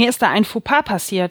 Mir ist da ein Fauxpas passiert.